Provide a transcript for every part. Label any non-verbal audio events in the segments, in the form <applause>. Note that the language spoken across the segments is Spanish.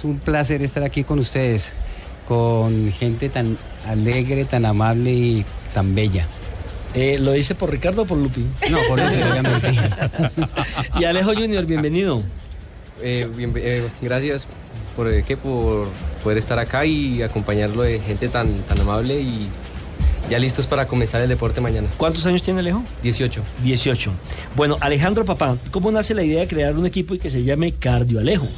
es un placer estar aquí con ustedes, con gente tan alegre, tan amable y tan bella. Eh, ¿Lo dice por Ricardo o por Lupi? No, por Lupi, <laughs> obviamente. y Alejo Junior, bienvenido. Eh, bien, eh, gracias por, eh, ¿qué? por poder estar acá y acompañarlo de gente tan, tan amable y ya listos para comenzar el deporte mañana. ¿Cuántos años tiene Alejo? 18. 18. Bueno, Alejandro Papá, ¿cómo nace la idea de crear un equipo y que se llame Cardio Alejo?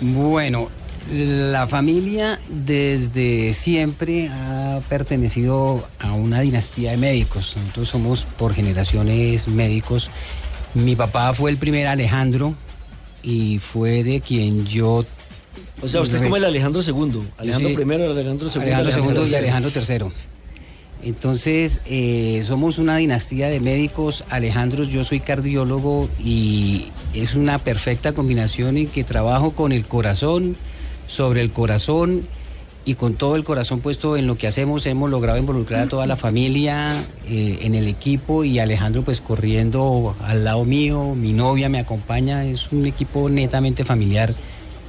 Bueno, la familia desde siempre ha pertenecido a una dinastía de médicos. Nosotros somos por generaciones médicos. Mi papá fue el primer Alejandro y fue de quien yo... O sea, usted como el Alejandro II. Alejandro Sí. primero, Alejandro II. Alejandro II y. Alejandro III. Entonces, eh, somos una dinastía de médicos. Alejandro, yo soy cardiólogo y es una perfecta combinación en que trabajo con el corazón, sobre el corazón y con todo el corazón puesto en lo que hacemos. Hemos logrado involucrar a toda la familia eh, en el equipo y Alejandro pues corriendo al lado mío, mi novia me acompaña. Es un equipo netamente familiar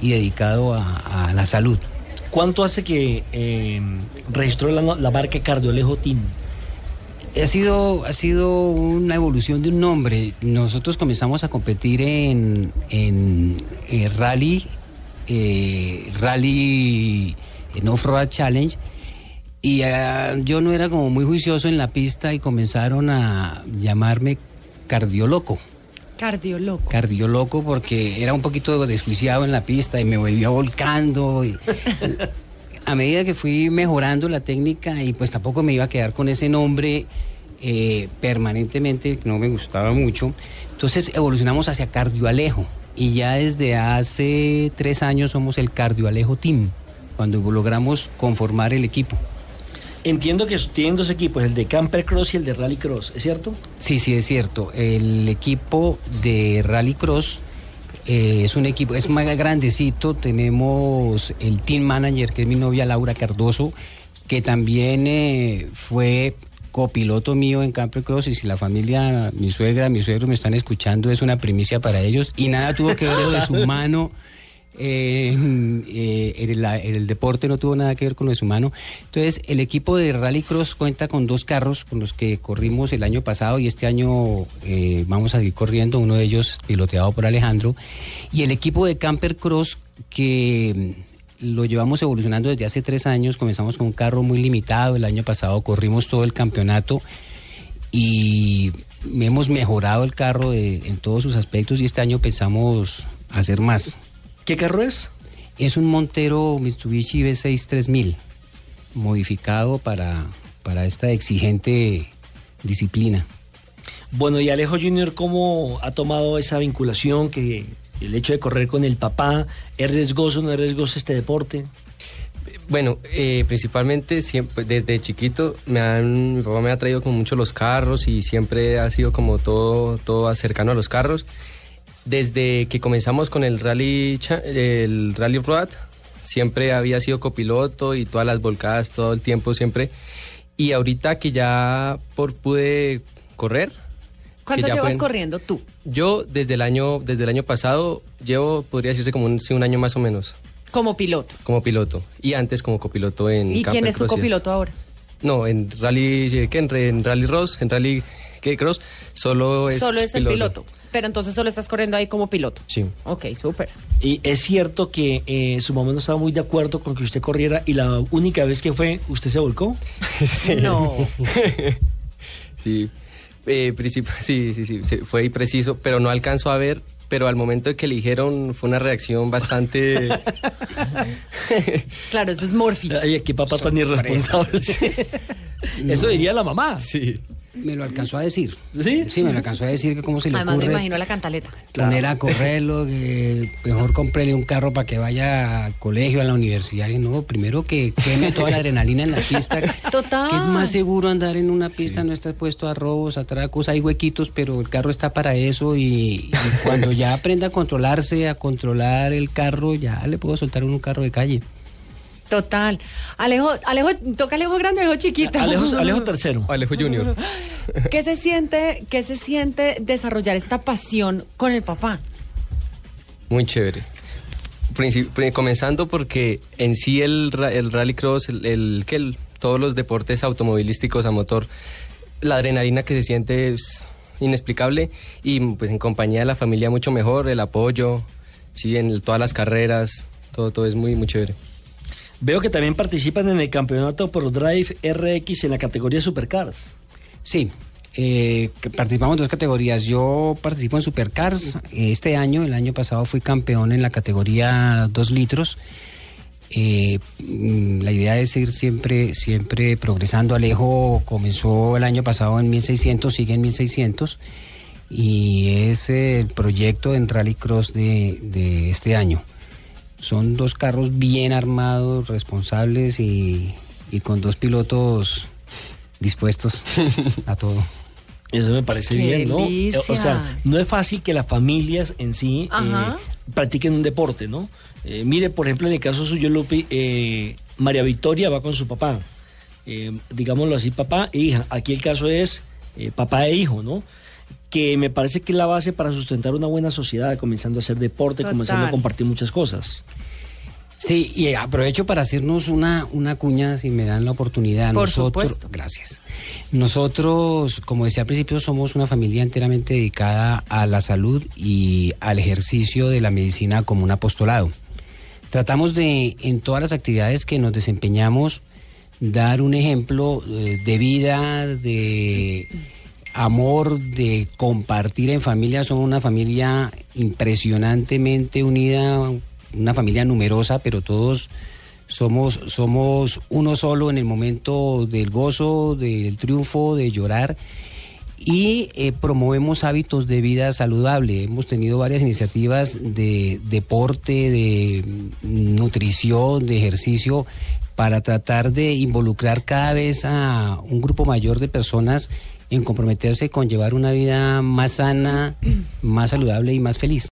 y dedicado a- a la salud. ¿Cuánto hace que eh, registró la, la marca Cardio Alejo Team? Ha sido, ha sido una evolución de un nombre. Nosotros comenzamos a competir en, en, eh, rally, eh, rally en Off-Road Challenge. Y ah, yo no era como muy juicioso en la pista y comenzaron a llamarme cardioloco. Cardiólogo. Cardioloco porque era un poquito desjuiciado en la pista y me volvía volcando. a medida que fui mejorando la técnica y pues tampoco me iba a quedar con ese nombre eh, permanentemente, no me gustaba mucho, entonces evolucionamos hacia Cardioalejo y ya desde hace tres años somos el Cardioalejo Team, cuando logramos conformar el equipo. Entiendo que tienen dos equipos, el de Camper Cross y el de Rally Cross, ¿es cierto? Sí, sí, es cierto. El equipo de Rallycross eh, es un equipo, es más grandecito. Tenemos el team manager, que es mi novia Laura Cardoso, que también eh, fue copiloto mío en Camper Cross. Y si la familia, mi suegra, mi suegro me están escuchando, es una primicia para ellos. Y nada tuvo que ver de su mano. Eh, el deporte no tuvo nada que ver con lo de su mano. Entonces, el equipo de Rallycross cuenta con dos carros con los que corrimos el año pasado y este año eh, vamos a seguir corriendo, uno de ellos piloteado por Alejandro. Y el equipo de Camper Cross que mm, lo llevamos evolucionando desde hace tres años, comenzamos con un carro muy limitado, el año pasado corrimos todo el campeonato y hemos mejorado el carro en todos sus aspectos y este año pensamos hacer más. ¿Qué carro es? Es un Montero Mitsubishi V6 3000, modificado para, para esta exigente disciplina. Bueno, y Alejo Junior, ¿cómo ha tomado esa vinculación que el hecho de correr con el papá, ¿es riesgoso o no es riesgoso este deporte? Bueno, eh, principalmente siempre desde chiquito me han, mi papá me ha traído como mucho los carros y siempre ha sido como todo, todo cercano a los carros. Desde que comenzamos con el rally, el rally road, siempre había sido copiloto y todas las volcadas todo el tiempo siempre. Y ahorita que ya por pude correr. ¿Cuánto llevas fue corriendo tú? Yo desde el año desde el año pasado llevo podría decirse como un, sí, un año más o menos Como piloto. como piloto y antes como copiloto en ¿Y quién es tu copiloto ahora? no, en Rally, eh, ¿qué? En, en Rally Ross, en Rally ¿qué? Cross, solo es Solo es el piloto. Pero entonces solo estás corriendo ahí como piloto. Sí. Ok, súper. Y es cierto que eh, su mamá no estaba muy de acuerdo con que usted corriera y la única vez que fue, ¿usted se volcó? <laughs> No. <laughs> Sí, eh, sí, sí, sí, sí, fue impreciso, pero no alcanzó a ver, pero al momento de que le dijeron fue una reacción bastante... <laughs> Claro, eso es Morphy. Ay, qué papá tan irresponsable. Eso diría la mamá. sí. Me lo alcanzó a decir. ¿Sí? Sí, me lo alcanzó a decir que cómo se le Además me ocurre imagino la cantaleta. poner a correrlo, que mejor cómprele un carro para que vaya al colegio, a la universidad. Y no, primero que queme toda la adrenalina en la pista. Total. Que es más seguro andar en una pista, no estás puesto a robos, a atracos, hay huequitos, pero el carro está para eso y, y cuando ya aprenda a controlarse, a controlar el carro, ya le puedo soltar un carro de calle. Total. Alejo, Alejo, toca Alejo grande, Alejo chiquito. Alejo, Alejo <laughs> tercero. Alejo Junior. ¿Qué se siente, qué se siente desarrollar esta pasión con el papá? Muy chévere. comenzando porque en sí el, el rallycross, el, el, que todos los deportes automovilísticos a motor, la adrenalina que se siente es inexplicable y pues en compañía de la familia mucho mejor, el apoyo, sí, en todas las carreras, todo, todo es muy, muy chévere. Veo que también participan en el campeonato por Drive RX en la categoría Supercars. Sí, eh, participamos en dos categorías. Yo participo en Supercars este año, el año pasado fui campeón en la categoría 2 litros. Eh, mm, la idea es ir siempre, siempre progresando. Alejo comenzó el año pasado en 1600, sigue en 1600 y es el proyecto en Rallycross de, de este año. Son dos carros bien armados, responsables y, con dos pilotos dispuestos a todo. <laughs> Eso me parece bien, ¿no? O sea, no es fácil que las familias en sí eh, practiquen un deporte, ¿no? Eh, mire, por ejemplo, en el caso suyo, Lupi, eh, María Victoria va con su papá. digámoslo así, papá e hija. Aquí el caso es papá e hijo, ¿no? Que me parece que es la base para sustentar una buena sociedad, comenzando a hacer deporte, comenzando a compartir muchas cosas. Sí, y aprovecho para hacernos una, una cuña, si me dan la oportunidad. Por Nosotros, supuesto. Gracias. Nosotros, como decía al principio, somos una familia enteramente dedicada a la salud y al ejercicio de la medicina como un apostolado. Tratamos de, en todas las actividades que nos desempeñamos, dar un ejemplo eh, de vida, de amor de compartir en familia. Somos una familia impresionantemente unida, una familia numerosa, pero todos somos, somos uno solo en el momento del gozo, del triunfo, de llorar. Y eh, promovemos hábitos de vida saludable. Hemos tenido varias iniciativas de deporte, de nutrición, de ejercicio, para tratar de involucrar cada vez a un grupo mayor de personas en comprometerse con llevar una vida más sana, más saludable y más feliz.